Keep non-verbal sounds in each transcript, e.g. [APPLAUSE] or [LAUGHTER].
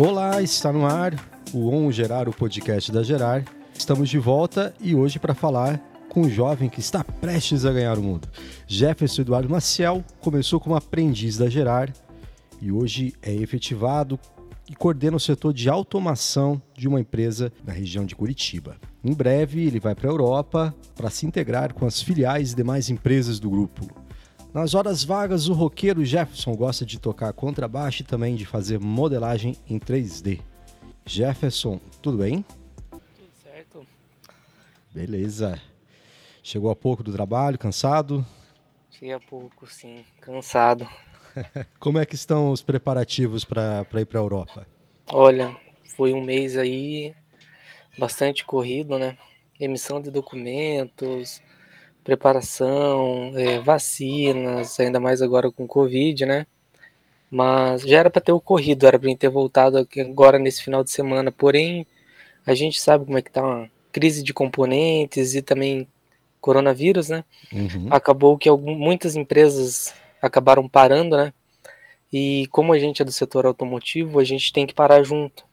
Olá, está no ar o On Gerar, o podcast da Gerar. Estamos de volta e hoje para falar com um jovem que está prestes a ganhar o mundo. Jefferson Eduardo Maciel começou como aprendiz da Gerar e hoje é efetivado e coordena o setor de automação de uma empresa na região de Curitiba. Em breve, ele vai para a Europa para se integrar com as filiais e demais empresas do grupo. Nas horas vagas, o roqueiro Jefferson gosta de tocar contrabaixo e também de fazer modelagem em 3D. Jefferson, tudo bem? Tudo certo. Beleza. Chegou há pouco do trabalho, cansado? Cheguei há pouco, sim, cansado. [LAUGHS] Como é que estão os preparativos para ir para a Europa? Olha, foi um mês aí bastante corrido, né? Emissão de documentos, preparação, é, vacinas, ainda mais agora com Covid, né? Mas já era para ter ocorrido, era para ter voltado agora nesse final de semana. Porém, a gente sabe como é que tá uma crise de componentes e também coronavírus, né? Uhum. Acabou que muitas empresas acabaram parando, né? E como a gente é do setor automotivo, a gente tem que parar junto.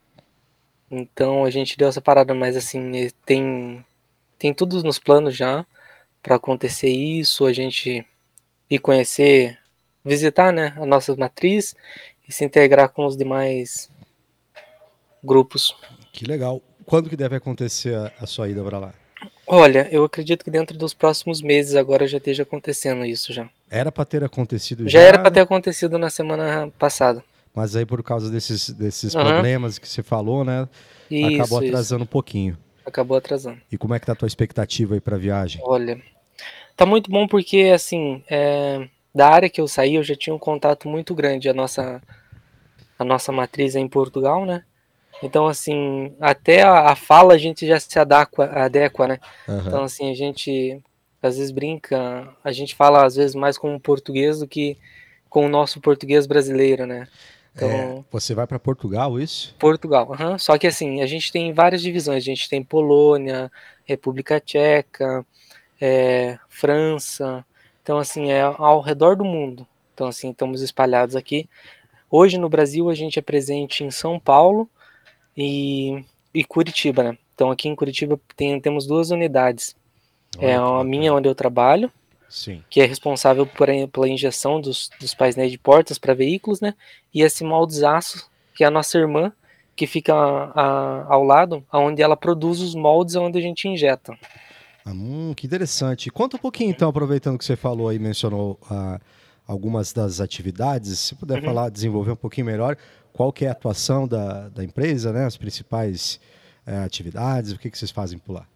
Então a gente deu essa parada, mas assim, tem, tem tudo nos planos já para acontecer isso, a gente ir conhecer, visitar né, a nossa matriz e se integrar com os demais grupos. Que legal. Quando que deve acontecer a, a sua ida para lá? Olha, eu acredito que dentro dos próximos meses agora já esteja acontecendo isso já. Era para ter acontecido já? Já era para ter acontecido na semana passada. Mas aí por causa desses, desses uhum. problemas que você falou, né? Isso, acabou atrasando isso. um pouquinho. Acabou atrasando. E como é que tá a tua expectativa aí para a viagem? Olha, tá muito bom porque assim, é, da área que eu saí, eu já tinha um contato muito grande a nossa a nossa matriz é em Portugal, né? Então, assim, até a, a fala a gente já se adequa, adequa né? Uhum. Então, assim, a gente às vezes brinca, a gente fala às vezes mais com o português do que com o nosso português brasileiro, né? Então, é, você vai para Portugal, isso? Portugal, uhum. só que assim, a gente tem várias divisões, a gente tem Polônia, República Tcheca, é, França, então assim, é ao redor do mundo, então assim, estamos espalhados aqui. Hoje no Brasil a gente é presente em São Paulo, e, e Curitiba, né? Então aqui em Curitiba tem, temos duas unidades. Olha é a minha onde eu trabalho, Sim. que é responsável por, pela injeção dos, dos painéis de portas para veículos, né? E a Simoldes Aço, que é a nossa irmã, que fica a, a, ao lado, onde ela produz os moldes onde a gente injeta. Hum, que interessante. Conta um pouquinho então, aproveitando que você falou aí, mencionou uh, algumas das atividades, se puder uhum. falar, desenvolver um pouquinho melhor, qual que é a atuação da, da empresa, né? As principais é, atividades, o que, que vocês fazem por lá?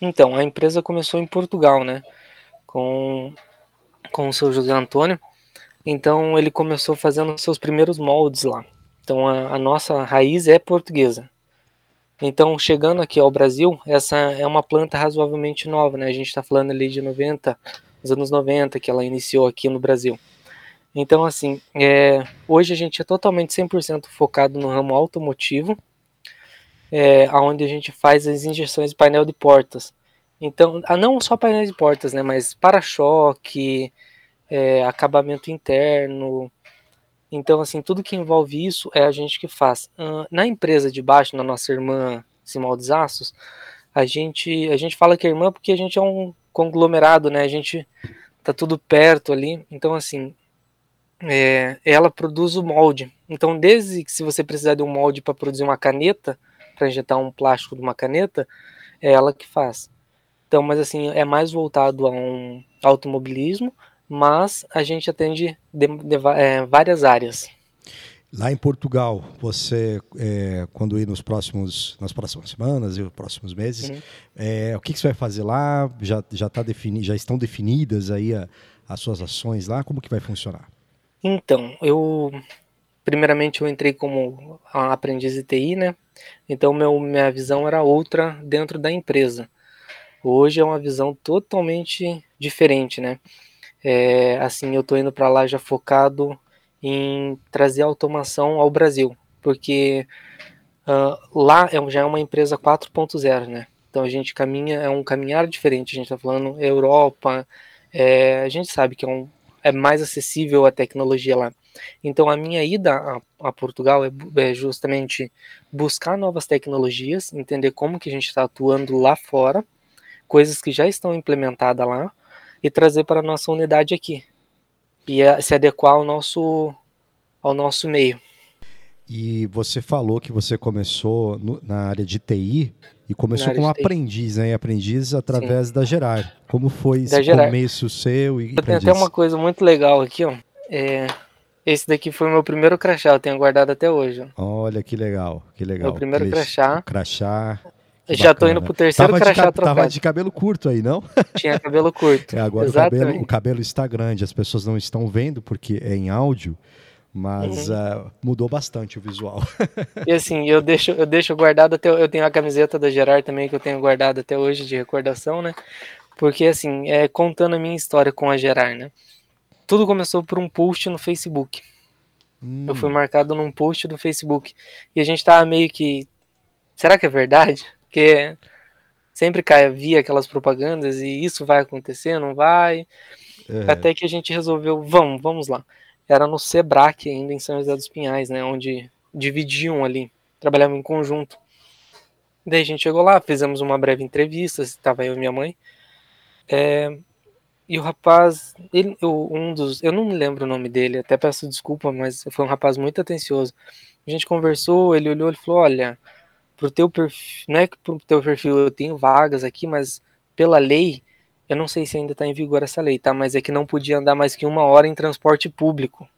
Então, a empresa começou em Portugal, né? Com, com o seu José Antônio. Então, ele começou fazendo seus primeiros moldes lá. Então, a, a nossa raiz é portuguesa. Então, chegando aqui ao Brasil, essa é uma planta razoavelmente nova, né? A gente está falando ali de 90, os anos 90 que ela iniciou aqui no Brasil. Então, assim, é, hoje a gente é totalmente 100% focado no ramo automotivo, é, onde a gente faz as injeções de painel de portas. Então, ah, não só painéis de portas, né, mas para-choque, é, acabamento interno. Então, assim, tudo que envolve isso é a gente que faz. Na empresa de baixo, na nossa irmã Simaldes Aços, a gente, a gente fala que é irmã porque a gente é um conglomerado, né? A gente tá tudo perto ali. Então, assim, é, ela produz o molde. Então, desde que se você precisar de um molde para produzir uma caneta, para injetar um plástico de uma caneta, é ela que faz. Então, mas assim, é mais voltado a um automobilismo, mas a gente atende de, de, é, várias áreas. Lá em Portugal, você, é, quando ir nos próximos, nas próximas semanas e próximos meses, uhum. é, o que, que, você vai fazer lá? Já, já, tá defini já estão definidas aí a, as suas ações lá? Como que vai funcionar? Então, eu primeiramente eu entrei como aprendiz de TI, né? Então meu, minha visão era outra dentro da empresa. Hoje é uma visão totalmente diferente, né? É, assim, eu tô indo para lá já focado em trazer automação ao Brasil, porque uh, lá é, já é uma empresa 4.0, né? Então a gente caminha, é um caminhar diferente. A gente está falando Europa, é, a gente sabe que é um, é mais acessível a tecnologia lá. Então a minha ida a, a Portugal é, é, justamente buscar novas tecnologias, entender como que a gente está atuando lá fora, coisas que já estão implementadas lá, e trazer para a nossa unidade aqui. E se adequar ao nosso, ao nosso meio. E você falou que você começou no, na área de TI e começou como aprendiz, né? E aprendiz através Sim. da Gerar. Como foi esse Gerar. começo seu e Eu tenho até uma coisa muito legal aqui, ó. É, esse daqui foi o meu primeiro crachá, eu tenho guardado até hoje. Ó. Olha que legal, que legal. Meu primeiro crachá. Crachá. Já bacana. tô indo pro terceiro tava crachá de, trocado. Tava de cabelo curto aí, não? [LAUGHS] Tinha cabelo curto. É, agora o cabelo, o cabelo está grande, as pessoas não estão vendo porque é em áudio, mas uhum. uh, mudou bastante o visual. e assim, eu deixo, eu deixo guardado até. Eu tenho a camiseta da Gerard também que eu tenho guardado até hoje de recordação, né? Porque assim, é contando a minha história com a Gerard, né? Tudo começou por um post no Facebook. Hum. Eu fui marcado num post do Facebook. E a gente tava meio que. Será que é verdade? Porque sempre cai, via aquelas propagandas e isso vai acontecer, não vai. É. Até que a gente resolveu, vamos, vamos lá era no Sebrac ainda em São José dos Pinhais, né, onde dividiam ali, trabalhavam em conjunto. Daí a gente chegou lá, fizemos uma breve entrevista, estava eu e minha mãe. É, e o rapaz, ele, um dos, eu não me lembro o nome dele, até peço desculpa, mas foi um rapaz muito atencioso. A gente conversou, ele olhou e falou: Olha, pro teu perfil, não é que pro teu perfil eu tenho vagas aqui, mas pela lei eu não sei se ainda está em vigor essa lei, tá? Mas é que não podia andar mais que uma hora em transporte público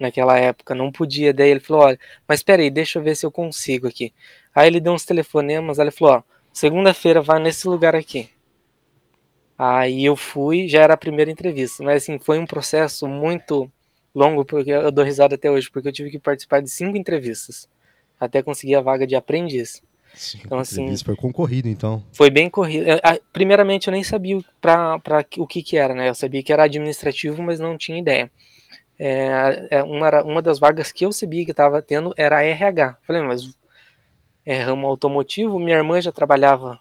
naquela época, não podia. Daí ele falou: olha, mas peraí, deixa eu ver se eu consigo aqui. Aí ele deu uns telefonemas, ele falou: ó, segunda-feira vai nesse lugar aqui. Aí eu fui, já era a primeira entrevista, mas assim, foi um processo muito longo, porque eu dou risada até hoje, porque eu tive que participar de cinco entrevistas até conseguir a vaga de aprendiz. Sim, então, assim, foi concorrido, então. Foi bem corrido. Primeiramente, eu nem sabia para o que, que era, né? Eu sabia que era administrativo, mas não tinha ideia. É, é uma, uma das vagas que eu sabia que estava tendo era a RH. Falei, mas é ramo automotivo, minha irmã já trabalhava,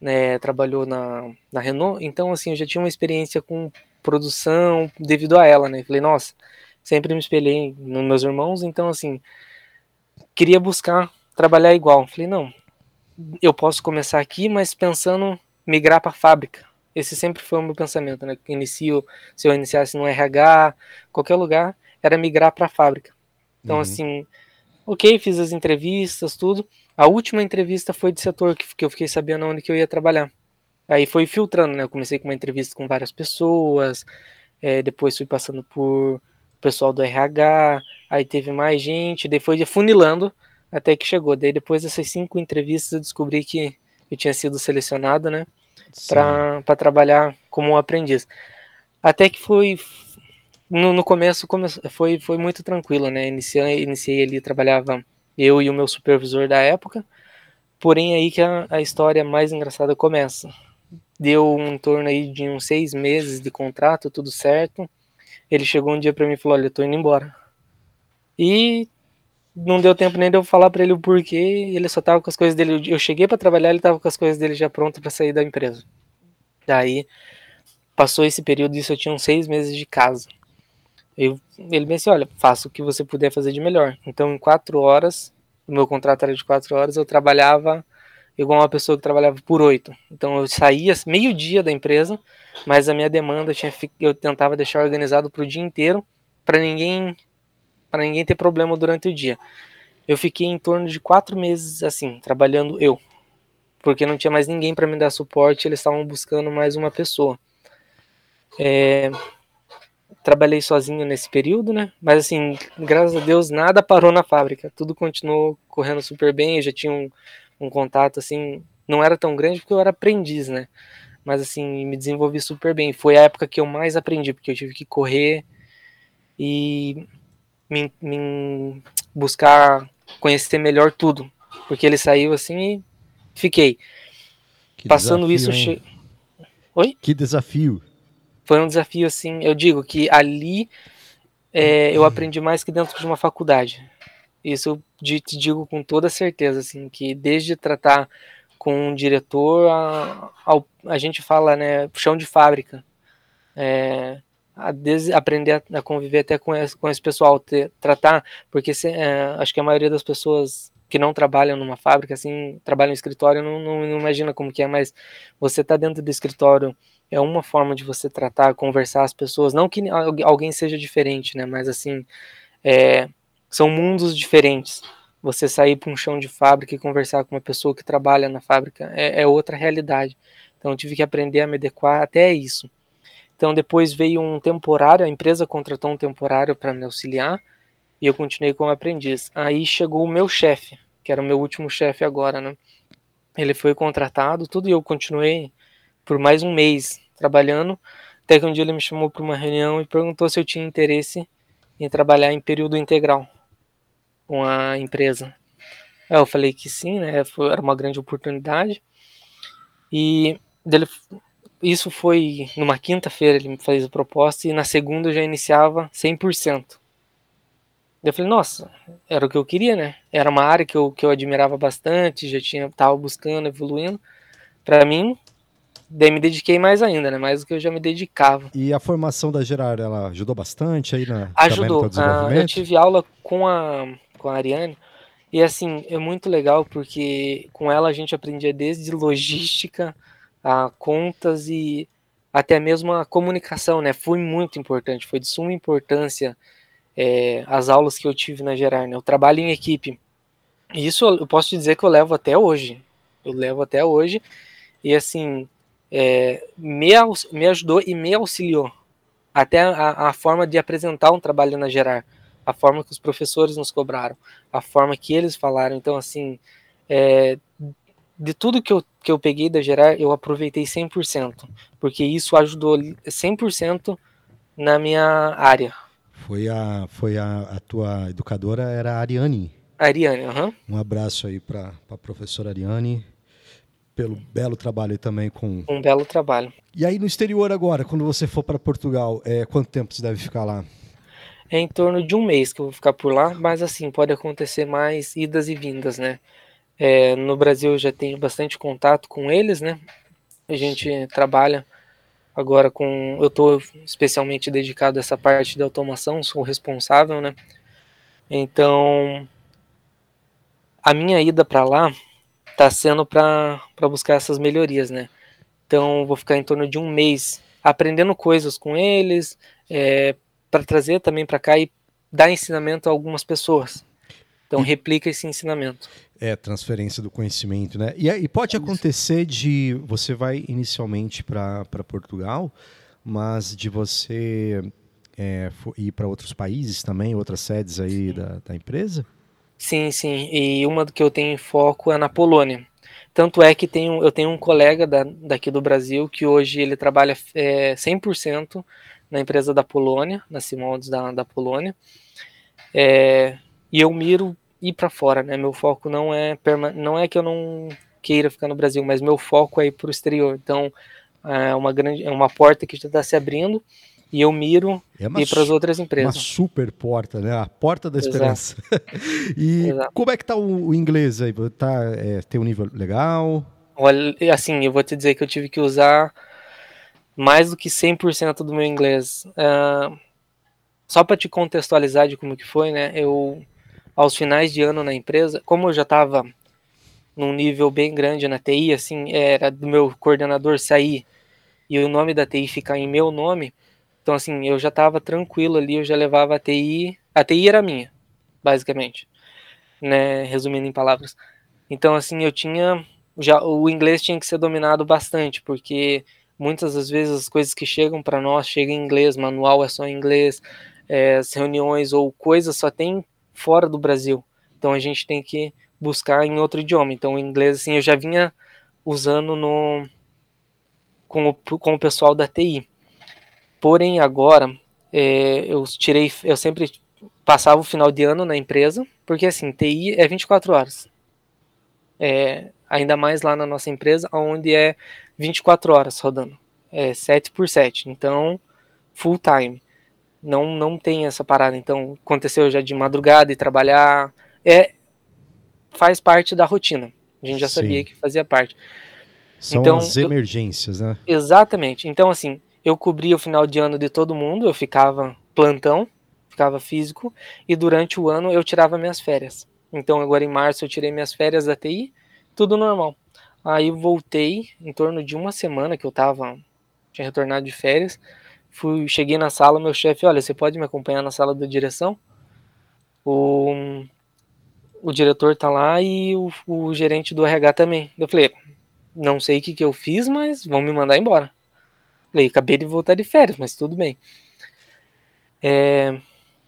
né, trabalhou na, na Renault, então assim, eu já tinha uma experiência com produção devido a ela, né? Falei, nossa, sempre me espelhei nos meus irmãos, então assim, queria buscar trabalhar igual. Falei, não, eu posso começar aqui, mas pensando migrar para a fábrica. Esse sempre foi o meu pensamento, né? Inicio, se eu iniciasse no RH, qualquer lugar, era migrar para a fábrica. Então, uhum. assim, ok, fiz as entrevistas, tudo. A última entrevista foi de setor que, que eu fiquei sabendo onde que eu ia trabalhar. Aí foi filtrando, né? Eu comecei com uma entrevista com várias pessoas, é, depois fui passando por pessoal do RH, aí teve mais gente, depois de funilando até que chegou. Daí depois dessas cinco entrevistas eu descobri que eu tinha sido selecionado, né, para trabalhar como um aprendiz. Até que foi no, no começo come, foi foi muito tranquilo, né? Iniciei, iniciei ali, trabalhava eu e o meu supervisor da época. Porém aí que a, a história mais engraçada começa. Deu um torno aí de uns seis meses de contrato, tudo certo. Ele chegou um dia para mim e falou: "Olha, eu tô indo embora". E não deu tempo nem de eu falar para ele o porquê, ele só tava com as coisas dele. Eu cheguei para trabalhar, ele tava com as coisas dele já pronto para sair da empresa. Daí passou esse período, isso eu tinha uns seis meses de casa. Eu, ele me disse: Olha, faça o que você puder fazer de melhor. Então, em quatro horas, o meu contrato era de quatro horas, eu trabalhava igual uma pessoa que trabalhava por oito. Então, eu saía meio-dia da empresa, mas a minha demanda tinha, eu tentava deixar organizado para o dia inteiro, para ninguém para ninguém ter problema durante o dia. Eu fiquei em torno de quatro meses assim, trabalhando eu, porque não tinha mais ninguém para me dar suporte, eles estavam buscando mais uma pessoa. É, trabalhei sozinho nesse período, né? Mas assim, graças a Deus, nada parou na fábrica, tudo continuou correndo super bem. Eu já tinha um, um contato assim, não era tão grande porque eu era aprendiz, né? Mas assim, me desenvolvi super bem. Foi a época que eu mais aprendi, porque eu tive que correr e me, me buscar conhecer melhor tudo. Porque ele saiu assim e fiquei. Que Passando desafio, isso. Che... Oi? Que desafio. Foi um desafio, assim. Eu digo que ali é, eu aprendi mais que dentro de uma faculdade. Isso eu te digo com toda certeza, assim, que desde tratar com um diretor, a, a, a gente fala, né, chão de fábrica. É, a des, aprender a, a, conviver até com esse, com esse pessoal, ter, tratar, porque se, é, acho que a maioria das pessoas que não trabalham numa fábrica, assim, trabalham em escritório, não, não, não imagina como que é, mas você tá dentro do escritório é uma forma de você tratar, conversar as pessoas, não que alguém seja diferente, né, mas assim, é, são mundos diferentes. Você sair para um chão de fábrica e conversar com uma pessoa que trabalha na fábrica é, é outra realidade. Então eu tive que aprender a me adequar até isso. Então depois veio um temporário, a empresa contratou um temporário para me auxiliar e eu continuei como aprendiz. Aí chegou o meu chefe, que era o meu último chefe agora, né? Ele foi contratado, tudo e eu continuei por mais um mês trabalhando, até que um dia ele me chamou para uma reunião e perguntou se eu tinha interesse em trabalhar em período integral com a empresa. Eu falei que sim, né? Foi, era uma grande oportunidade. E dele, isso foi numa quinta-feira, ele me fez a proposta, e na segunda eu já iniciava 100%. Eu falei, nossa, era o que eu queria, né? Era uma área que eu, que eu admirava bastante, já tinha tava buscando, evoluindo. Para mim, daí me dediquei mais ainda, né? Mais do que eu já me dedicava. E a formação da Gerard, ela ajudou bastante aí na Ajudou. Ah, eu tive aula com a com a Ariane e assim, é muito legal porque com ela a gente aprendia desde logística a contas e até mesmo a comunicação, né? Foi muito importante, foi de suma importância é, as aulas que eu tive na Gerar, né? O trabalho em equipe. Isso eu posso te dizer que eu levo até hoje. Eu levo até hoje. E assim, é, me, me ajudou e me auxiliou. Até a, a, forma de apresentar um trabalho na Gerar. A forma que os professores nos cobraram. A forma que eles falaram. Então, assim, é, de tudo que eu, que eu peguei da Gerar, eu aproveitei 100%, porque isso ajudou 100% na minha área. Foi a, foi a, a tua educadora, era a Ariane. Ariane, aham. Uhum. Um abraço aí para a professora Ariane, pelo belo trabalho também com... Um belo trabalho. E aí no exterior agora, quando você for para Portugal, é, quanto tempo você deve ficar lá? É em torno de um mês que eu vou ficar por lá, mas assim, pode acontecer mais idas e vindas, né? É, no Brasil eu já tenho bastante contato com eles, né? A gente trabalha agora com. Eu estou especialmente dedicado a essa parte de automação, sou responsável, né? Então, a minha ida para lá está sendo para buscar essas melhorias, né? Então, vou ficar em torno de um mês aprendendo coisas com eles, é, para trazer também para cá e dar ensinamento a algumas pessoas. Então, replica esse ensinamento. É, transferência do conhecimento, né? E, e pode acontecer de você vai inicialmente para Portugal, mas de você é, ir para outros países também, outras sedes aí da, da, empresa? Sim, sim. E uma que eu tenho em foco é na Polônia. Tanto é que tenho, eu tenho um colega da, daqui do Brasil que hoje ele trabalha é, 100% na empresa da Polônia, na Simondes da, da Polônia. É, e eu miro ir para fora, né? Meu foco não é não é que eu não queira ficar no Brasil, mas meu foco é ir para o exterior. Então é uma grande é uma porta que já está se abrindo e eu miro é ir para as outras empresas. Uma super porta, né? A porta da esperança. [LAUGHS] e Exato. como é que tá o, o inglês aí? Tá, é, tem um nível legal? Olha, assim, eu vou te dizer que eu tive que usar mais do que 100% do meu inglês. Uh, só para te contextualizar de como que foi, né? Eu aos finais de ano na empresa, como eu já estava num nível bem grande na TI, assim, era do meu coordenador sair e o nome da TI ficar em meu nome, então assim, eu já estava tranquilo ali, eu já levava a TI, a TI era minha, basicamente, né, resumindo em palavras. Então assim, eu tinha já o inglês tinha que ser dominado bastante, porque muitas das vezes as coisas que chegam para nós chegam em inglês, manual é só em inglês, é, as reuniões ou coisas só tem fora do Brasil. Então a gente tem que buscar em outro idioma. Então o inglês assim eu já vinha usando no com o, com o pessoal da TI. Porém agora é, eu tirei, eu sempre passava o final de ano na empresa, porque assim TI é 24 horas. É, ainda mais lá na nossa empresa, onde é 24 horas rodando, é 7 por 7, então full time não não tem essa parada. Então, aconteceu já de madrugada e trabalhar. É faz parte da rotina. A gente já Sim. sabia que fazia parte. São então, as emergências, eu, né? Exatamente. Então, assim, eu cobria o final de ano de todo mundo, eu ficava plantão, ficava físico, e durante o ano eu tirava minhas férias. Então agora em março eu tirei minhas férias da TI, tudo normal. Aí voltei em torno de uma semana que eu tava tinha retornado de férias. Fui, cheguei na sala, meu chefe, olha, você pode me acompanhar na sala da direção? O, o diretor tá lá e o, o gerente do RH também. Eu falei, não sei o que, que eu fiz, mas vão me mandar embora. Falei, acabei de voltar de férias, mas tudo bem. É,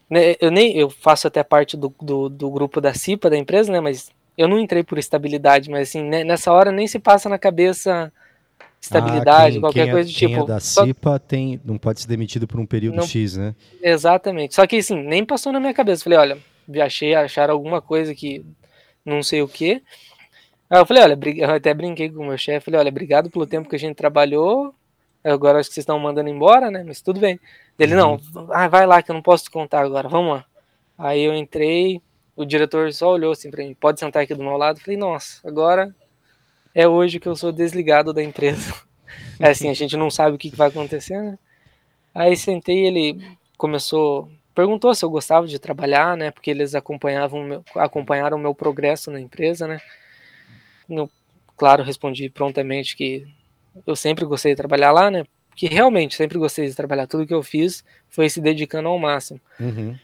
né, eu nem eu faço até parte do, do, do, grupo da CIPA da empresa, né? Mas eu não entrei por estabilidade, mas assim, né, nessa hora nem se passa na cabeça estabilidade, ah, quem, qualquer quem é, coisa do tipo. É da CIPA só... tem, não pode ser demitido por um período não, X, né? Exatamente. Só que assim, nem passou na minha cabeça. Falei, olha, achei, acharam alguma coisa que não sei o que. Aí eu falei, olha, eu até brinquei com o meu chefe, falei, olha, obrigado pelo tempo que a gente trabalhou. Agora acho que vocês estão mandando embora, né? Mas tudo bem. Ele, uhum. não, ah, vai lá que eu não posso te contar agora, vamos lá. Aí eu entrei, o diretor só olhou assim pra mim, pode sentar aqui do meu lado. Falei, nossa, agora é hoje que eu sou desligado da empresa. [LAUGHS] É assim, a gente não sabe o que vai acontecer, né? Aí sentei, ele começou, perguntou se eu gostava de trabalhar, né? Porque eles acompanhavam meu, acompanharam o meu progresso na empresa, né? Claro, respondi prontamente que eu sempre gostei de trabalhar lá, né? Que realmente sempre gostei de trabalhar. Tudo que eu fiz foi se dedicando ao máximo. Uhum.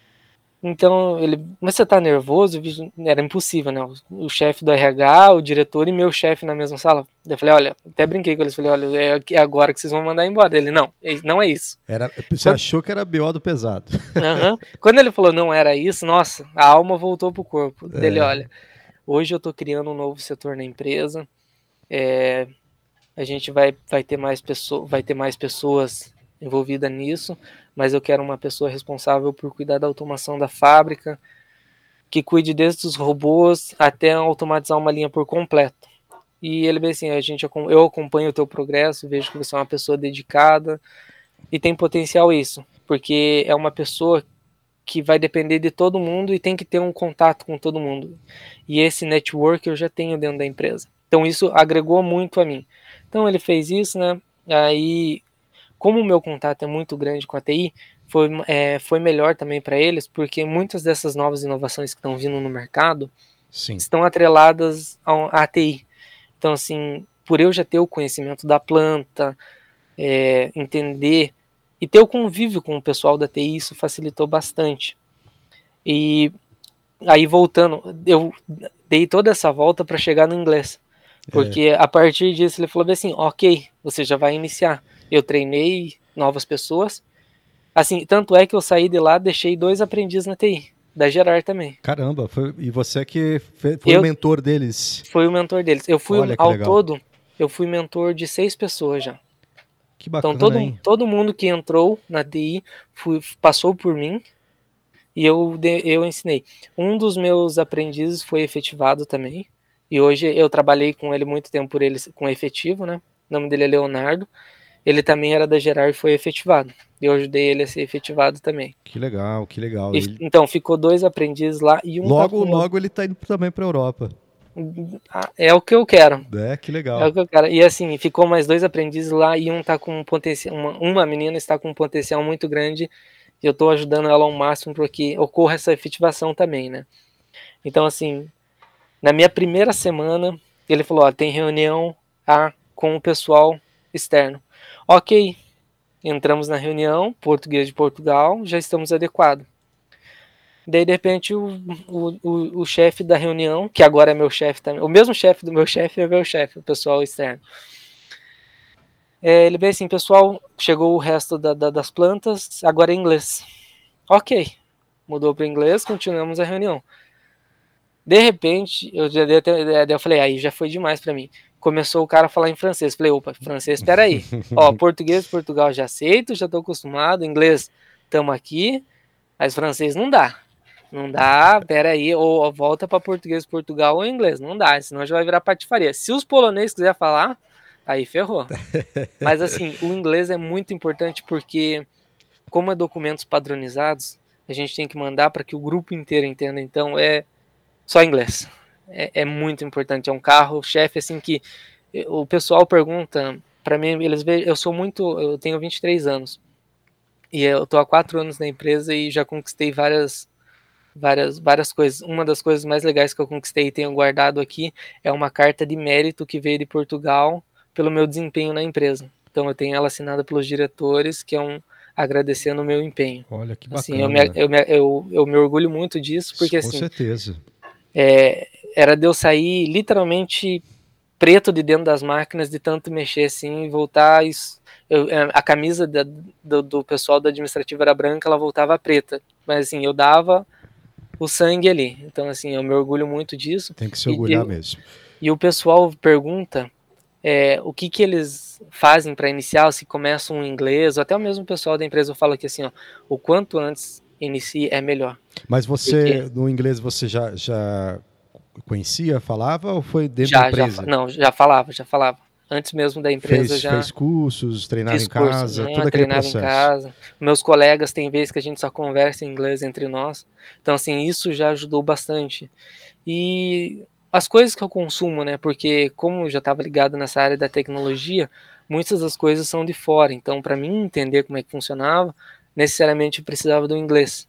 Então, ele, mas você tá nervoso? Era impossível, né? O, o chefe do RH, o diretor e meu chefe na mesma sala. Eu falei, olha, até brinquei com eles, falei, olha, é agora que vocês vão mandar embora. Ele, não, não é isso. Era, você Quando... achou que era BO do pesado. Uhum. Quando ele falou, não era isso, nossa, a alma voltou pro corpo. É. Dele, olha, hoje eu tô criando um novo setor na empresa, é, a gente vai, vai, ter mais pessoa, vai ter mais pessoas envolvidas nisso, mas eu quero uma pessoa responsável por cuidar da automação da fábrica, que cuide desde os robôs até automatizar uma linha por completo. E ele bem assim, a gente eu acompanho o teu progresso, vejo que você é uma pessoa dedicada e tem potencial isso, porque é uma pessoa que vai depender de todo mundo e tem que ter um contato com todo mundo. E esse network eu já tenho dentro da empresa. Então isso agregou muito a mim. Então ele fez isso, né? Aí como o meu contato é muito grande com a TI, foi, é, foi melhor também para eles, porque muitas dessas novas inovações que estão vindo no mercado Sim. estão atreladas à TI. Então, assim, por eu já ter o conhecimento da planta, é, entender e ter o convívio com o pessoal da TI, isso facilitou bastante. E aí, voltando, eu dei toda essa volta para chegar no inglês. Porque é. a partir disso ele falou assim: ok, você já vai iniciar eu treinei novas pessoas. Assim, tanto é que eu saí de lá, deixei dois aprendizes na TI, da Gerar também. Caramba, foi, e você que foi eu, o mentor deles? Foi o mentor deles. Eu fui, ao legal. todo, eu fui mentor de seis pessoas já. Que bacana, então todo, hein? todo mundo que entrou na TI fui, passou por mim e eu, eu ensinei. Um dos meus aprendizes foi efetivado também. E hoje eu trabalhei com ele muito tempo por ele com efetivo, né? O nome dele é Leonardo ele também era da Gerar e foi efetivado. Eu ajudei ele a ser efetivado também. Que legal, que legal. E, ele... Então, ficou dois aprendizes lá e um. Logo, tá logo ele tá indo também para Europa. Ah, é o que eu quero. É, que legal. É o que eu quero. E assim, ficou mais dois aprendizes lá e um tá com um potencial. Uma, uma menina está com um potencial muito grande e eu estou ajudando ela ao máximo para que ocorra essa efetivação também, né? Então, assim, na minha primeira semana, ele falou: ó, tem reunião a, com o pessoal externo. Ok, entramos na reunião, português de Portugal, já estamos adequados. Daí, de repente, o, o, o, o chefe da reunião, que agora é meu chefe também, o mesmo chefe do meu [LAUGHS] chefe é meu chefe, o pessoal externo. É, ele veio assim, pessoal, chegou o resto da, da, das plantas, agora é inglês. Ok, mudou para inglês, continuamos a reunião. De repente, eu, já, eu falei, aí já foi demais para mim começou o cara a falar em francês. Falei, opa, francês, espera aí. Ó, [LAUGHS] português, Portugal já aceito, já tô acostumado, inglês, tamo aqui, mas francês não dá. Não dá, pera aí, ou volta para português, Portugal ou inglês, não dá, senão já vai virar patifaria. Se os poloneses quiser falar, aí ferrou. [LAUGHS] Mas assim, o inglês é muito importante porque como é documentos padronizados, a gente tem que mandar para que o grupo inteiro entenda, então é só inglês é, é muito importante. É um carro chefe assim que o pessoal pergunta para mim, eles veem, eu sou muito, eu tenho 23 anos. E eu tô há quatro anos na empresa e já conquistei várias várias, várias coisas. Uma das coisas mais legais que eu conquistei e tenho guardado aqui é uma carta de mérito que veio de Portugal pelo meu desempenho na empresa. Então eu tenho ela assinada pelos diretores, que é um agradecendo o meu empenho. Olha que bacana. Assim, eu, me, eu, me, eu, eu me orgulho muito disso, porque Com assim. certeza. É, era de eu sair literalmente preto de dentro das máquinas de tanto mexer assim e voltar eu, é, a camisa da, do, do, pessoal da administrativa era branca ela voltava preta. Mas assim eu dava o sangue ali. Então assim eu me orgulho muito disso. Tem que se orgulhar e, mesmo. e o pessoal pergunta é, o que que eles fazem para iniciar se começam um inglês ou até o mesmo pessoal da empresa fala que assim ó, o quanto antes inicie é melhor. Mas você Porque... no inglês você já já conhecia, falava ou foi dentro já, da empresa? Já, não, já falava, já falava. Antes mesmo da empresa fez, já. Fez cursos, treinava em casa, curso, né? todo aquele processo. em casa. Meus colegas tem vezes que a gente só conversa em inglês entre nós. Então, assim, isso já ajudou bastante. E as coisas que eu consumo, né? Porque como eu já estava ligado nessa área da tecnologia, muitas das coisas são de fora. Então, para mim entender como é que funcionava, necessariamente eu precisava do inglês.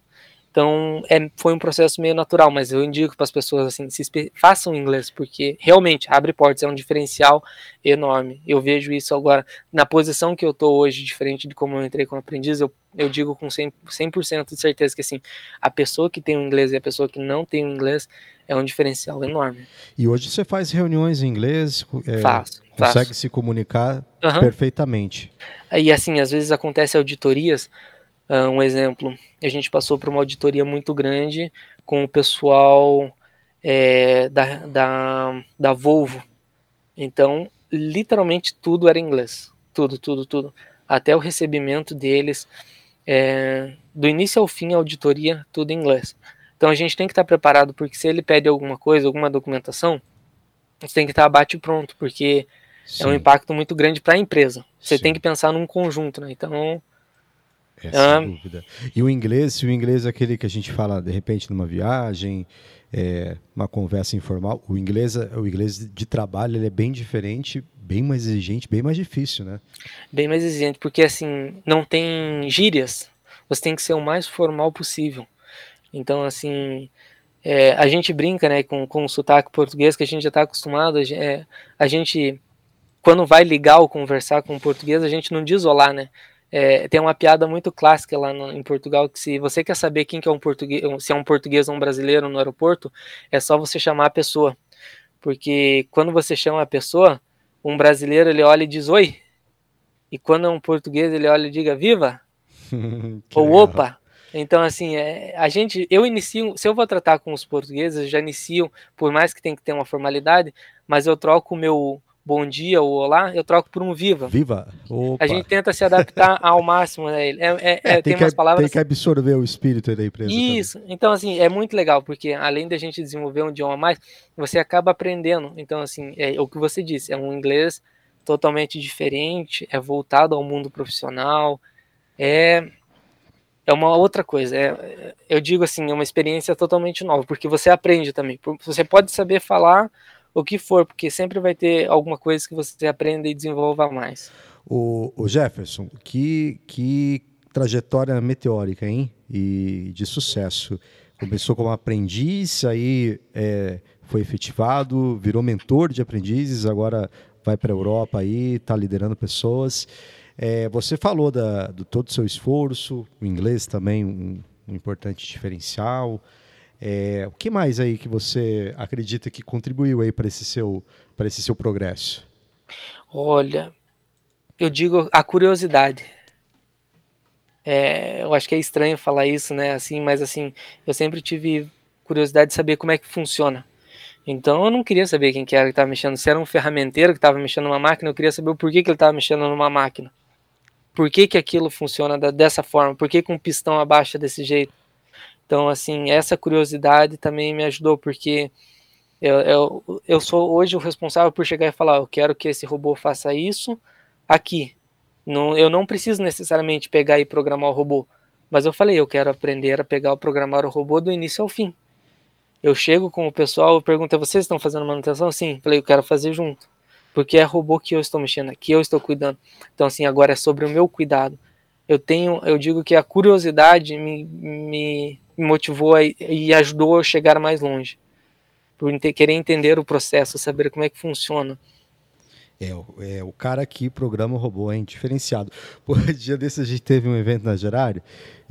Então, é, foi um processo meio natural, mas eu indico para as pessoas assim, se façam inglês, porque realmente abre portas, é um diferencial enorme. Eu vejo isso agora na posição que eu estou hoje, diferente de como eu entrei como aprendiz, eu, eu digo com 100%, 100 de certeza que assim, a pessoa que tem o inglês e a pessoa que não tem o inglês é um diferencial enorme. E hoje você faz reuniões em inglês? É, faço. Consegue faço. se comunicar uhum. perfeitamente. E assim, às vezes acontece auditorias Uh, um exemplo, a gente passou por uma auditoria muito grande com o pessoal é, da, da, da Volvo. Então, literalmente tudo era inglês. Tudo, tudo, tudo. Até o recebimento deles. É, do início ao fim, a auditoria, tudo em inglês. Então a gente tem que estar preparado, porque se ele pede alguma coisa, alguma documentação, você tem que estar bate pronto, porque Sim. é um impacto muito grande para a empresa. Você Sim. tem que pensar num conjunto, né? Então é, sem ah. dúvida. E o inglês, se o inglês é aquele que a gente fala de repente numa viagem, é, uma conversa informal, o inglês, o inglês de trabalho ele é bem diferente, bem mais exigente, bem mais difícil, né? Bem mais exigente, porque assim, não tem gírias. Você tem que ser o mais formal possível. Então, assim, é, a gente brinca né, com, com o sotaque português, que a gente já está acostumado. É, a gente, quando vai ligar ou conversar com o português, a gente não diz olá, né? É, tem uma piada muito clássica lá no, em Portugal que se você quer saber quem que é um português, se é um português ou um brasileiro no aeroporto, é só você chamar a pessoa. Porque quando você chama a pessoa, um brasileiro ele olha e diz oi, e quando é um português ele olha e diga viva [LAUGHS] ou opa. Então assim, é, a gente, eu inicio, se eu vou tratar com os portugueses, eu já inicio, por mais que tenha que ter uma formalidade, mas eu troco o meu bom dia ou olá, eu troco por um viva. Viva. Opa. A gente tenta se adaptar [LAUGHS] ao máximo, né? É, é, é, é tem, tem umas palavras. Tem que absorver o espírito da empresa. Isso. Também. Então, assim, é muito legal, porque além da gente desenvolver um idioma a mais, você acaba aprendendo. Então, assim, é o que você disse, é um inglês totalmente diferente, é voltado ao mundo profissional, é é uma outra coisa. É, eu digo assim, é uma experiência totalmente nova, porque você aprende também. Você pode saber falar o que for, porque sempre vai ter alguma coisa que você aprenda e desenvolva mais. O, o Jefferson, que, que trajetória meteórica, hein? E de sucesso. Começou como aprendiz, aí é, foi efetivado, virou mentor de aprendizes, agora vai para a Europa aí, está liderando pessoas. É, você falou da, do todo o seu esforço, o inglês também um, um importante diferencial. É, o que mais aí que você acredita que contribuiu aí para esse seu para esse seu progresso? Olha, eu digo a curiosidade. É, eu acho que é estranho falar isso, né? Assim, mas assim, eu sempre tive curiosidade de saber como é que funciona. Então eu não queria saber quem que era que estava mexendo. Se era um ferramenteiro que estava mexendo numa máquina, eu queria saber o porquê que ele estava mexendo numa máquina. Por que, que aquilo funciona da, dessa forma? Por que, que um pistão abaixa desse jeito? Então, assim, essa curiosidade também me ajudou, porque eu, eu, eu sou hoje o responsável por chegar e falar: eu quero que esse robô faça isso aqui. Não, eu não preciso necessariamente pegar e programar o robô, mas eu falei: eu quero aprender a pegar o programar o robô do início ao fim. Eu chego com o pessoal, pergunto: vocês estão fazendo manutenção? Sim. Falei: eu quero fazer junto. porque é robô que eu estou mexendo, que eu estou cuidando. Então, assim, agora é sobre o meu cuidado. Eu tenho, eu digo que a curiosidade me, me motivou a, e ajudou a chegar mais longe. Por querer entender o processo, saber como é que funciona. É, é, o cara que programa o robô é diferenciado. [LAUGHS] Por dia desse a gente teve um evento na Gerário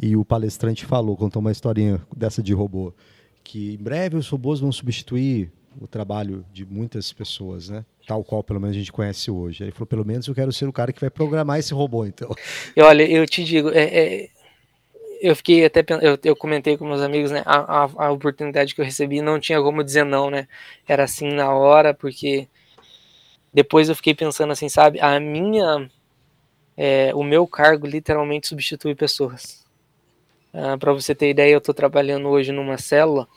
e o palestrante falou, contou uma historinha dessa de robô, que em breve os robôs vão substituir o trabalho de muitas pessoas, né? Tal qual pelo menos a gente conhece hoje. Ele falou, pelo menos eu quero ser o cara que vai programar esse robô, então. E olha, eu te digo, é, é, eu fiquei até eu, eu, comentei com meus amigos, né? A, a, a, oportunidade que eu recebi não tinha como dizer não, né? Era assim na hora, porque depois eu fiquei pensando assim, sabe? A minha, é, o meu cargo literalmente substitui pessoas. Ah, Para você ter ideia, eu estou trabalhando hoje numa célula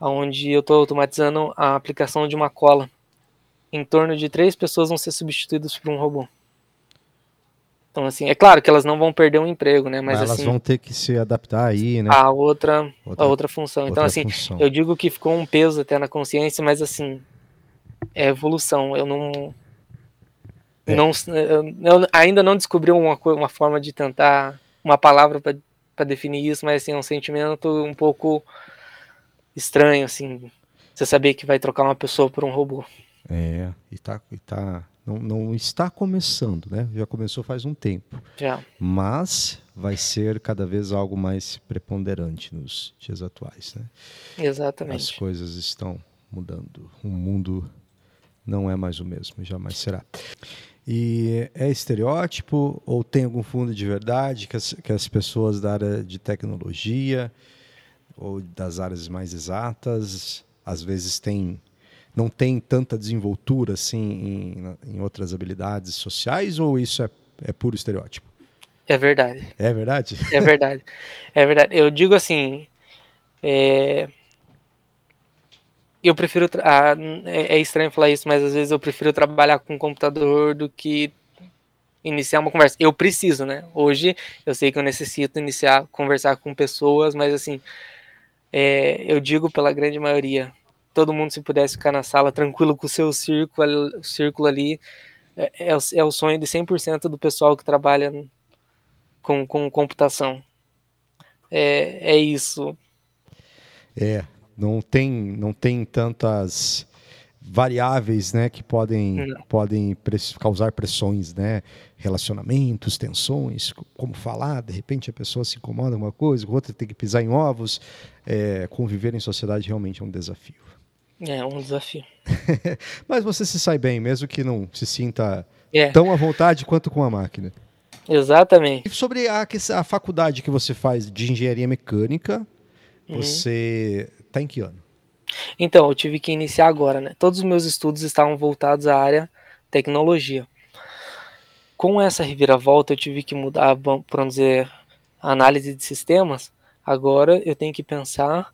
onde eu estou automatizando a aplicação de uma cola. Em torno de três pessoas vão ser substituídas por um robô. Então, assim, é claro que elas não vão perder um emprego, né? Mas, Mas elas assim, vão ter que se adaptar aí, né? A outra, outra a outra função. Então, outra então, assim, função. eu digo que ficou um peso até na consciência, mas assim, é evolução. Eu não. É. não eu, eu, ainda não descobri uma, uma forma de tentar. Uma palavra para definir isso, mas assim, é um sentimento um pouco estranho, assim. Você saber que vai trocar uma pessoa por um robô. É, e tá, e tá não, não, está começando, né? Já começou faz um tempo. Já. Mas vai ser cada vez algo mais preponderante nos dias atuais, né? Exatamente. As coisas estão mudando. O mundo não é mais o mesmo, jamais será. E é estereótipo ou tem algum fundo de verdade que as, que as pessoas da área de tecnologia ou das áreas mais exatas às vezes têm não tem tanta desenvoltura assim em, em outras habilidades sociais ou isso é, é puro estereótipo? É verdade. É verdade? [LAUGHS] É verdade. É verdade. Eu digo assim, é... eu prefiro ah, é, é estranho falar isso, mas às vezes eu prefiro trabalhar com computador do que iniciar uma conversa. Eu preciso, né? Hoje eu sei que eu necessito iniciar conversar com pessoas, mas assim, é, eu digo pela grande maioria, todo mundo se pudesse ficar na sala tranquilo com o seu círculo, círculo ali, é, é, o, é o sonho de 100% do pessoal que trabalha com, com computação. É, é isso. É, não tem, não tem tantas variáveis né, que podem, podem causar pressões, né? relacionamentos, tensões, como falar, de repente a pessoa se incomoda com uma coisa, o outro tem que pisar em ovos. É, conviver em sociedade realmente é um desafio. É um desafio. [LAUGHS] Mas você se sai bem, mesmo que não se sinta é. tão à vontade quanto com a máquina. Exatamente. E sobre a, a faculdade que você faz de engenharia mecânica, uhum. você está em que ano? Então, eu tive que iniciar agora, né? Todos os meus estudos estavam voltados à área tecnologia. Com essa reviravolta, eu tive que mudar, vamos dizer, a análise de sistemas. Agora eu tenho que pensar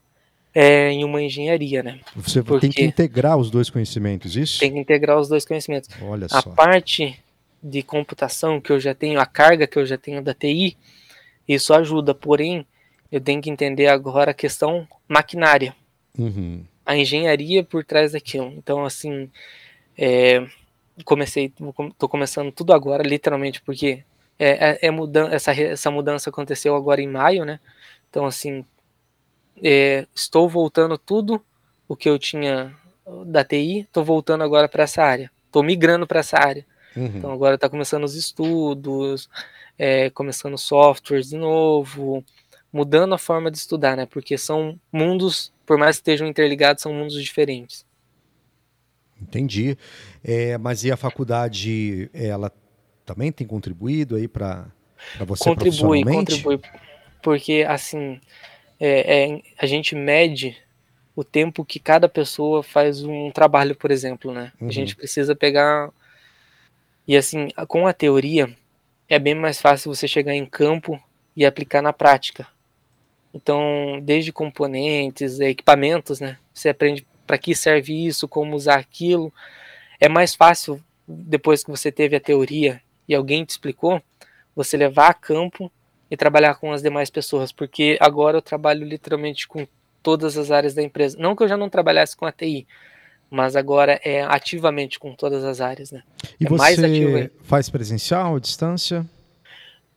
é, em uma engenharia, né? Você Porque tem que integrar os dois conhecimentos, isso? Tem que integrar os dois conhecimentos. Olha a só. A parte de computação que eu já tenho, a carga que eu já tenho da TI, isso ajuda, porém, eu tenho que entender agora a questão maquinária. Uhum. A engenharia por trás daquilo. Então, assim, é, comecei, tô começando tudo agora, literalmente, porque é, é, é mudan essa, essa mudança aconteceu agora em maio, né? Então, assim, é, estou voltando tudo o que eu tinha da TI, estou voltando agora para essa área, estou migrando para essa área. Uhum. Então agora está começando os estudos, é, começando softwares de novo, mudando a forma de estudar, né? Porque são mundos, por mais que estejam interligados, são mundos diferentes. Entendi. É, mas e a faculdade, ela também tem contribuído aí para você contribui, contribui, porque assim é, é, a gente mede o tempo que cada pessoa faz um trabalho, por exemplo, né? Uhum. A gente precisa pegar e assim, com a teoria é bem mais fácil você chegar em campo e aplicar na prática. Então, desde componentes, equipamentos, né? Você aprende para que serve isso, como usar aquilo. É mais fácil depois que você teve a teoria e alguém te explicou, você levar a campo e trabalhar com as demais pessoas, porque agora eu trabalho literalmente com todas as áreas da empresa. Não que eu já não trabalhasse com a TI, mas agora é ativamente com todas as áreas, né? E é você faz presencial, distância?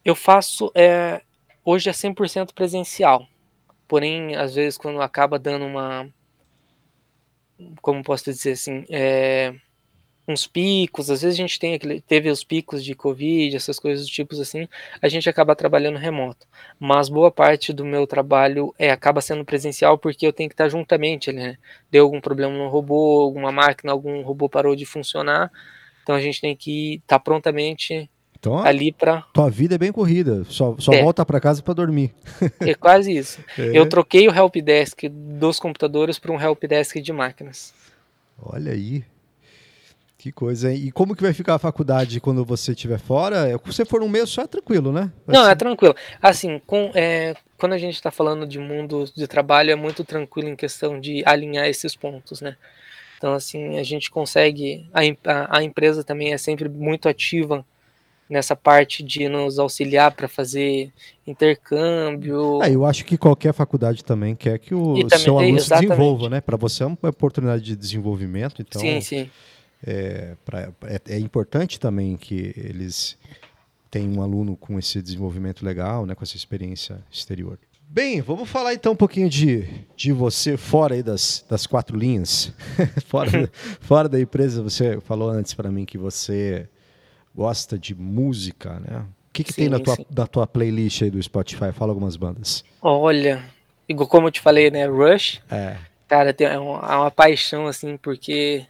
Eu faço, é, hoje é 100% presencial, porém, às vezes, quando acaba dando uma, como posso dizer assim, é, uns picos, às vezes a gente tem aquele, teve os picos de Covid, essas coisas do tipo assim, a gente acaba trabalhando remoto. Mas boa parte do meu trabalho é acaba sendo presencial porque eu tenho que estar juntamente, né? Deu algum problema no robô, alguma máquina, algum robô parou de funcionar, então a gente tem que estar prontamente então, ali para. Tua vida é bem corrida, só, só é. volta para casa para dormir. É quase isso. [LAUGHS] É. Eu troquei o helpdesk dos computadores para um helpdesk de máquinas. Olha aí. Que coisa, hein? E como que vai ficar a faculdade quando você estiver fora? Se você for um mês só é tranquilo, né? Vai Não, ser... é tranquilo. Assim, com, é, quando a gente está falando de mundo de trabalho, é muito tranquilo em questão de alinhar esses pontos, né? Então, assim, a gente consegue. A, a, a empresa também é sempre muito ativa nessa parte de nos auxiliar para fazer intercâmbio. É, eu acho que qualquer faculdade também quer que o também, seu aluno se desenvolva, né? Para você é uma oportunidade de desenvolvimento, então. Sim, sim. É, pra, é, é, importante também que eles tenham um aluno com esse desenvolvimento legal, né, com essa experiência exterior. Bem, vamos falar então um pouquinho de, de você fora aí das, das quatro linhas, [LAUGHS] fora, fora da empresa. Você falou antes para mim que você gosta de música, né? O que, que sim, tem na tua, da tua playlist aí do Spotify? Fala algumas bandas. Olha, como eu te falei, né? Rush. É. Cara, tem, é, uma, é uma paixão, assim, porque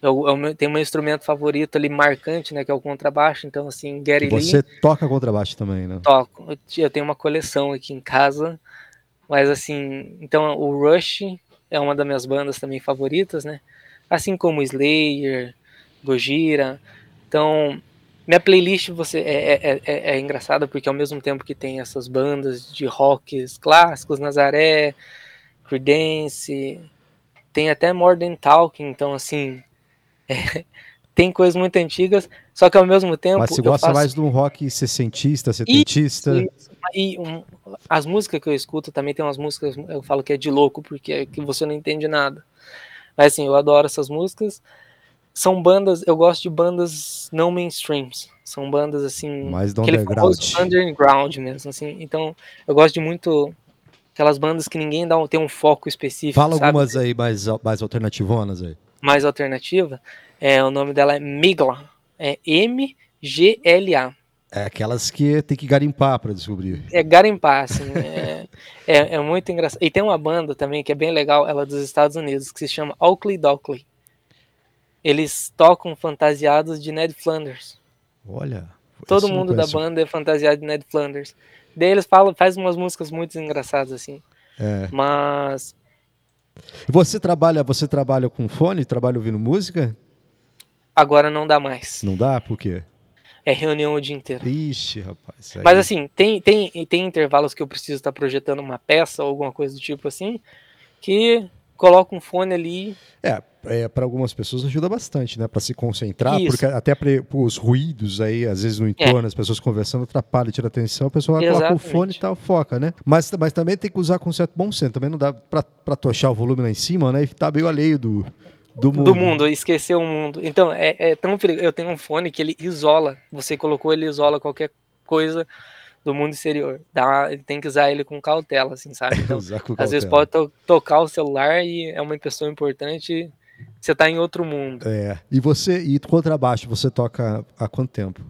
eu, eu tenho meu instrumento favorito ali marcante, né, que é o contrabaixo. Então, assim, Gary Você Lee, toca contrabaixo também, né? Toco. Eu, tenho uma coleção aqui em casa. Mas, assim, então o Rush é uma das minhas bandas também favoritas, né? Assim como Slayer, Gojira. Então, minha playlist você é, é, é, é engraçada porque ao mesmo tempo que tem essas bandas de rocks clássicos, Nazaré, Creedence, tem até Modern Talking, então assim, [LAUGHS] é, tem coisas muito antigas, só que ao mesmo tempo. Mas você gosta faço... mais de um rock sessentista, setentista? E um, as músicas que eu escuto também tem umas músicas, eu falo que é de louco, porque é que você não entende nada. Mas assim, eu adoro essas músicas. São bandas, eu gosto de bandas não mainstreams. São bandas assim. Mais do underground. underground mesmo, assim. Então, eu gosto de muito aquelas bandas que ninguém dá tem um foco específico. Fala sabe? algumas aí mais, mais alternativonas aí mais alternativa, é, o nome dela é Migla. É M-G-L-A. É aquelas que tem que garimpar para descobrir. É garimpar, assim. é, é, é, muito engraçado. E tem uma banda também que é bem legal, ela é dos Estados Unidos, que se chama Oakley Dockley. Eles tocam fantasiados de Ned Flanders. Olha. Todo mundo da banda é fantasiado de Ned Flanders. Daí eles falam, faz umas músicas muito engraçadas, assim. É. Mas você trabalha, você trabalha com fone, trabalha ouvindo música? Agora não dá mais. Não dá? Por quê? É reunião o dia inteiro. Ixi, rapaz. Aí... Mas assim, tem, tem, tem intervalos que eu preciso estar projetando uma peça ou alguma coisa do tipo assim, que coloca um fone ali. É, é para algumas pessoas ajuda bastante, né? Para se concentrar, Isso. porque até para os ruídos aí, às vezes no é. entorno, é. as pessoas conversando, atrapalha, tira atenção, a pessoa vai colocar o fone e tal, foca, né? Mas, mas também tem que usar com certo bom senso. Também não dá para tochar o volume lá em cima, né? E tá meio alheio do, do mundo. Do mundo, esquecer o mundo. Então, é, é tão perigoso. Eu tenho um fone que ele isola. Você colocou, ele isola qualquer coisa do mundo exterior. Dá, tem que usar ele com cautela, assim, sabe? [LAUGHS] Então, às vezes pode to tocar o celular e é uma pessoa importante, você tá em outro mundo. É. E você, e contrabaixo, você toca há quanto tempo?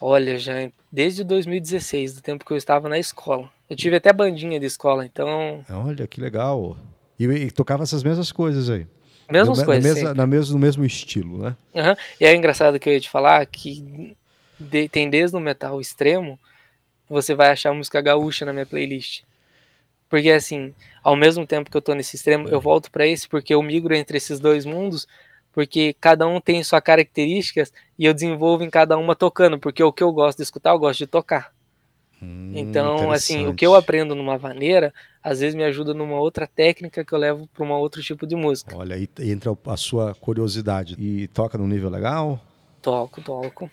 Olha, já desde 2016, do tempo que eu estava na escola. Eu tive até bandinha de escola, então. Olha, que legal. E, e tocava essas mesmas coisas aí. Mesmas no, coisas. Na, na mesmo, no mesmo estilo, né? Uhum. E é engraçado que eu ia te falar que de, tem desde o metal extremo, você vai achar música gaúcha na minha playlist. Porque assim, ao mesmo tempo que eu tô nesse extremo, eu volto para esse porque eu migro entre esses dois mundos, porque cada um tem suas características e eu desenvolvo em cada uma tocando, porque o que eu gosto de escutar, eu gosto de tocar. Hum, então, assim, o que eu aprendo numa vaneira, às vezes me ajuda numa outra técnica que eu levo para um outro tipo de música. Olha, aí entra a sua curiosidade. E toca num nível legal? Toco, toco.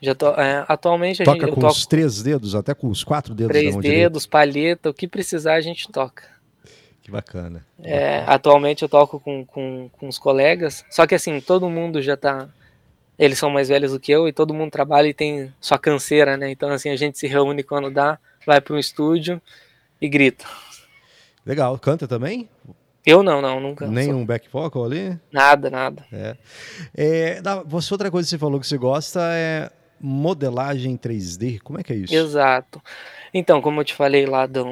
Já to, é, atualmente a toca gente, com os três dedos, até com os quatro dedos. Três dedos, palheta, o que precisar a gente toca. Que bacana. É, atualmente eu toco com, com, com os colegas, só que assim, todo mundo já tá. Eles são mais velhos do que eu e todo mundo trabalha e tem sua canseira, né? Então, assim, a gente se reúne quando dá, vai para um estúdio e grita. Legal. Canta também? Eu não, não, nunca. Nem um back vocal ali? Nada, nada. É. é você, outra coisa que você falou que você gosta é modelagem 3D. Como é que é isso? Exato. Então, como eu te falei lá, do,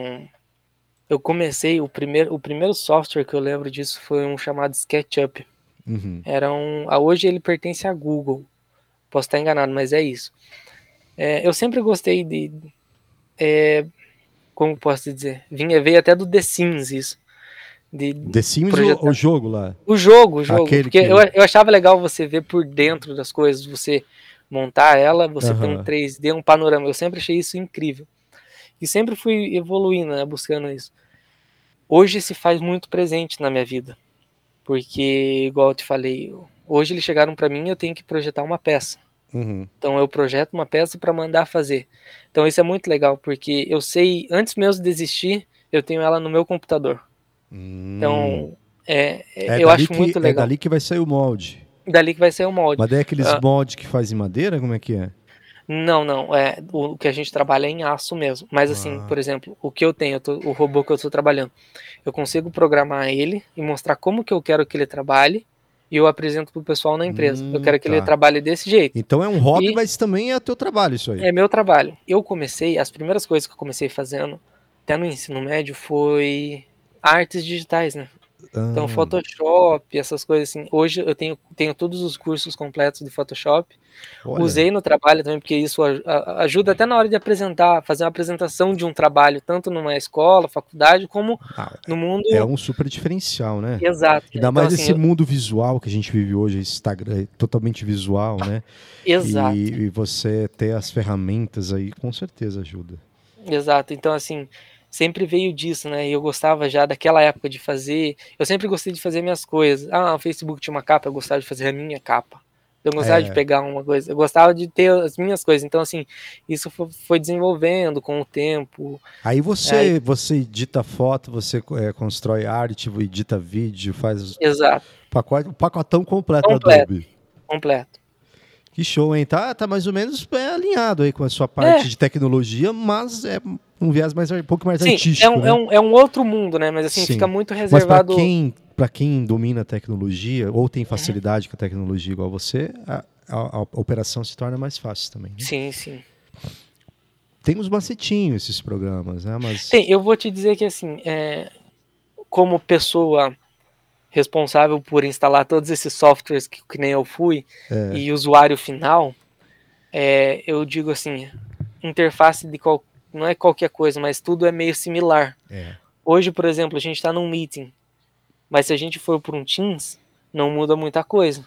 eu comecei, o primeiro, o primeiro software que eu lembro disso foi um chamado SketchUp. Uhum. Era um, hoje ele pertence à Google. Posso estar enganado, mas é isso. É, eu sempre gostei de. É, como posso dizer? Vinha, veio até do The Sims isso. De The Sims ou o jogo lá? O jogo, o jogo. Aquele porque que... eu, eu achava legal você ver por dentro das coisas, você montar ela, você uhum. ter um 3D, um panorama. Eu sempre achei isso incrível. E sempre fui evoluindo, né, buscando isso. Hoje se faz muito presente na minha vida. Porque, igual eu te falei, hoje eles chegaram para mim eu tenho que projetar uma peça. Uhum. Então eu projeto uma peça para mandar fazer. Então isso é muito legal, porque eu sei, antes mesmo de desistir, eu tenho ela no meu computador. Hum. Então, é, é eu acho que, muito legal. É dali que vai sair o molde. Dali que vai sair o molde. Mas daí é aqueles ah. moldes que faz em madeira, como é que é? Não, não. É, o que a gente trabalha é em aço mesmo. Mas assim, ah. por exemplo, o que eu tenho, eu tô, o robô que eu estou trabalhando, eu consigo programar ele e mostrar como que eu quero que ele trabalhe e eu apresento pro pessoal na empresa. Hum, eu quero que tá. ele trabalhe desse jeito. Então é um hobby, e mas também é teu trabalho isso aí. É meu trabalho. Eu comecei, as primeiras coisas que eu comecei fazendo, até no ensino médio, foi artes digitais, né? Então, ah. Photoshop, essas coisas assim. Hoje eu tenho, tenho todos os cursos completos de Photoshop. Olha. Usei no trabalho também, porque isso ajuda até na hora de apresentar, fazer uma apresentação de um trabalho, tanto numa escola, faculdade, como ah, no mundo. É um super diferencial, né? Exato. Ainda então, mais assim, esse eu... mundo visual que a gente vive hoje, Instagram é totalmente visual, né? [LAUGHS] Exato. E, e você ter as ferramentas aí, com certeza ajuda. Exato. Então, assim, sempre veio disso, né? E eu gostava já daquela época de fazer. Eu sempre gostei de fazer minhas coisas. Ah, o Facebook tinha uma capa, eu gostava de fazer a minha capa. Eu gostava é. de pegar uma coisa, eu gostava de ter as minhas coisas. Então, assim, isso foi desenvolvendo com o tempo. Aí você, Aí... você edita foto, você é, constrói arte, edita vídeo, faz. Exato. Pacote, pacotão completo, completo Adobe. Completo. Que show, hein? Tá, tá mais ou menos é, alinhado aí com a sua parte é. de tecnologia, mas é um viés mais, um pouco mais Sim, artístico. É um, né? é, um, é um outro mundo, né? Mas assim, Sim. fica muito reservado. Mas para quem, pra quem domina a tecnologia ou tem facilidade uhum. com a tecnologia igual você, a, a, a, operação se torna mais fácil também. Né? Sim, sim. Tem uns macetinhos esses programas, né? Mas... Tem, eu vou te dizer que assim, é, como pessoa responsável por instalar todos esses softwares que, que nem eu fui é. e usuário final, é, eu digo assim, interface de qual, não é qualquer coisa, mas tudo é meio similar. É. Hoje, por exemplo, a gente está num meeting, mas se a gente for por um Teams, não muda muita coisa.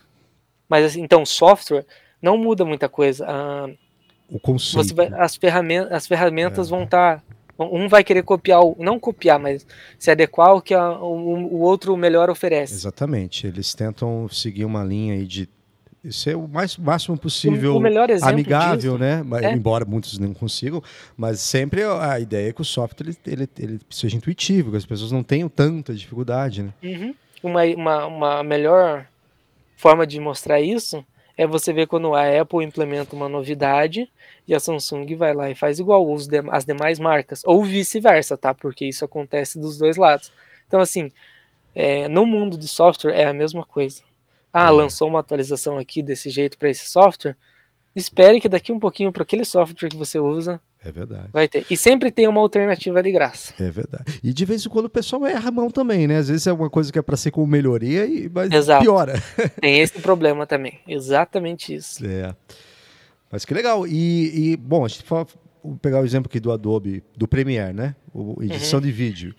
Mas assim, então, software não muda muita coisa. Ah, o conceito. Vai, as ferramentas, as ferramentas vão estar tá um vai querer copiar, não copiar, mas se adequar ao que a, o, o outro melhor oferece. Exatamente. Eles tentam seguir uma linha aí de ser o mais máximo possível amigável, disso, né? É. Embora muitos não consigam, mas sempre a ideia é que o software ele, ele, ele seja intuitivo, que as pessoas não tenham tanta dificuldade, né? Uhum. Uma, uma, uma melhor forma de mostrar isso é você ver quando a Apple implementa uma novidade e a Samsung vai lá e faz igual os as demais marcas, ou vice-versa, tá? Porque isso acontece dos dois lados. Então, assim, é, no mundo de software é a mesma coisa. Ah, uhum. lançou uma atualização aqui desse jeito para esse software. Espere que daqui um pouquinho para aquele software que você usa é verdade. Vai ter. E sempre tem uma alternativa de graça. É verdade. E de vez em quando o pessoal erra a mão também, né? Às vezes é uma coisa que é para ser com melhoria, e mas Exato. piora. [LAUGHS] Tem esse problema também. Exatamente isso. É. Mas que legal. E, e bom, a gente fala, vou pegar o exemplo aqui do Adobe, do Premiere, né? O, edição uhum. de vídeo.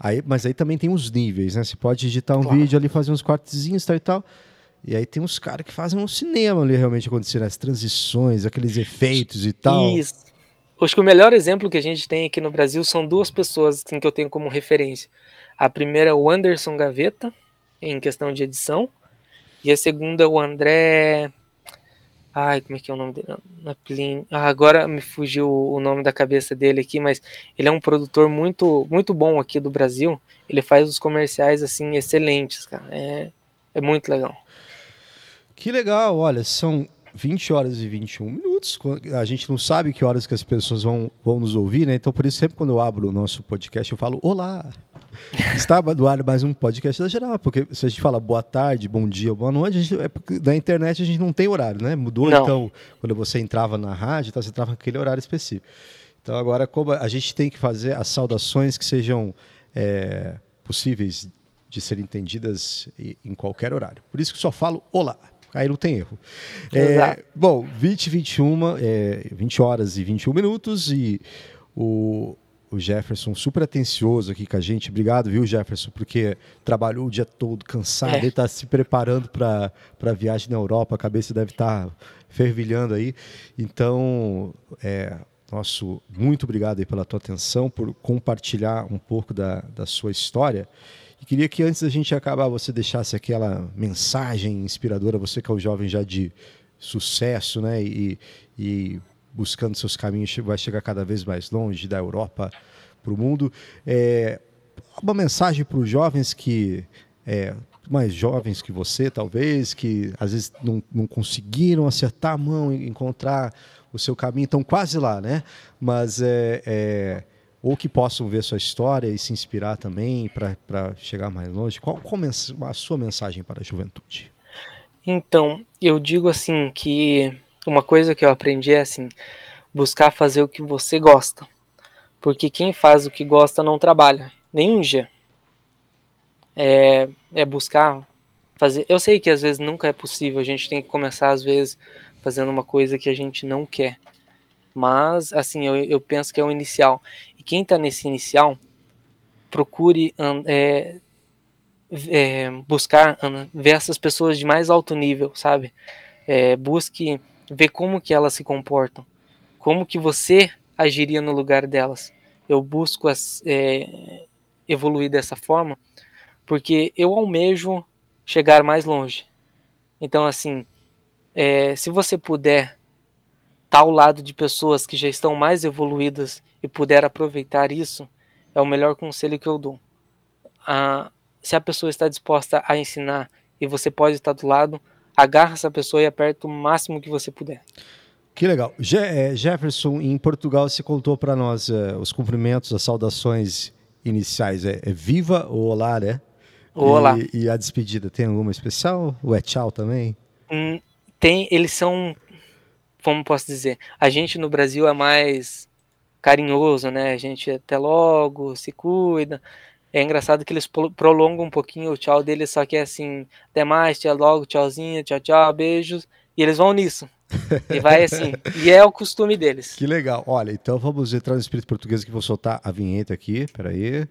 Aí, mas aí também tem os níveis, né? Você pode editar um claro. vídeo ali, fazer uns cortezinhos tal e tal. E aí tem uns caras que fazem um cinema ali realmente acontecer, as transições, aqueles efeitos e tal. Isso. Acho que o melhor exemplo que a gente tem aqui no Brasil são duas pessoas assim, que eu tenho como referência. A primeira é o Anderson Gaveta, em questão de edição, e a segunda é o André. Ai, como é que é o nome dele? Ah, agora me fugiu o nome da cabeça dele aqui, mas ele é um produtor muito, muito bom aqui do Brasil. Ele faz os comerciais assim excelentes, cara. É, é muito legal. Que legal, olha, são 20 horas e 21 minutos. A gente não sabe que horas que as pessoas vão, vão nos ouvir, né? Então, por isso, sempre quando eu abro o nosso podcast, eu falo Olá! [LAUGHS] Estava do ar mais um podcast da geral, porque se a gente fala boa tarde, bom dia, boa noite, gente, é na internet a gente não tem horário, né? Mudou, não. então, quando você entrava na rádio, então, você entrava naquele horário específico. Então, agora, como a gente tem que fazer as saudações que sejam é, possíveis de serem entendidas em qualquer horário. Por isso que só falo olá. Aí não tem erro. É, bom, 20 21, é, 20 horas e 21 minutos e o, o Jefferson super atencioso aqui com a gente. Obrigado, viu, Jefferson, porque trabalhou o dia todo cansado, é. ele está se preparando para a viagem na Europa, a cabeça deve estar tá fervilhando aí. Então, é, nosso muito obrigado aí pela tua atenção, por compartilhar um pouco da, da sua história. E queria que antes da gente acabar, você deixasse aquela mensagem inspiradora, você que é um jovem já de sucesso, né? E, e buscando seus caminhos, vai chegar cada vez mais longe da Europa para o mundo. É, uma mensagem para os jovens que é, mais jovens que você, talvez, que às vezes não, não conseguiram acertar a mão e encontrar o seu caminho, estão quase lá, né? Mas é, é ou que possam ver sua história e se inspirar também para chegar mais longe. Qual, a sua mensagem para a juventude? Então, eu digo assim que uma coisa que eu aprendi é assim, buscar fazer o que você gosta. Porque quem faz o que gosta não trabalha, nenhum dia. É, é buscar fazer. Eu sei que às vezes nunca é possível, a gente tem que começar às vezes fazendo uma coisa que a gente não quer. Mas, assim, eu, eu penso que é o inicial quem está nesse inicial, procure é, é, buscar ver essas pessoas de mais alto nível, sabe? É, busque ver como que elas se comportam, como que você agiria no lugar delas. Eu busco as, é, evoluir dessa forma, porque eu almejo chegar mais longe. Então, assim, é, se você puder estar ao lado de pessoas que já estão mais evoluídas e puder aproveitar isso, é o melhor conselho que eu dou. Ah, se a pessoa está disposta a ensinar e você pode estar do lado, agarra essa pessoa e aperta o máximo que você puder. Que legal. Je é, Jefferson, em Portugal, você contou para nós uh, os cumprimentos, as saudações iniciais. É, é viva ou olá, né? Olá. E, e, a despedida, tem alguma especial? Ou é tchau também? Hum, tem, eles são, como posso dizer, a gente no Brasil é mais carinhoso, né? A gente até logo, se cuida. É engraçado que eles prolongam um pouquinho o tchau deles, só que é assim, até mais, tchau logo, tchauzinho, tchau, tchau, beijos. E eles vão nisso. E vai assim. e é o costume deles. Que legal. Olha, então vamos entrar no espírito português que vou soltar a vinheta aqui. Peraí.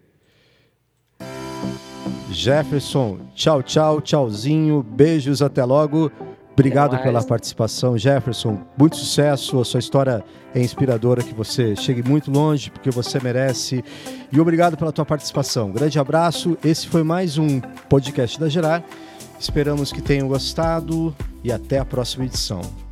Jefferson, tchau, tchau, tchauzinho, beijos, até logo. Obrigado pela participação, Jefferson. Muito sucesso. A sua história é inspiradora. Que você chegue muito longe, porque você merece. E obrigado pela tua participação. Grande abraço. Esse foi mais um podcast da Gerar. Esperamos que tenham gostado e até a próxima edição.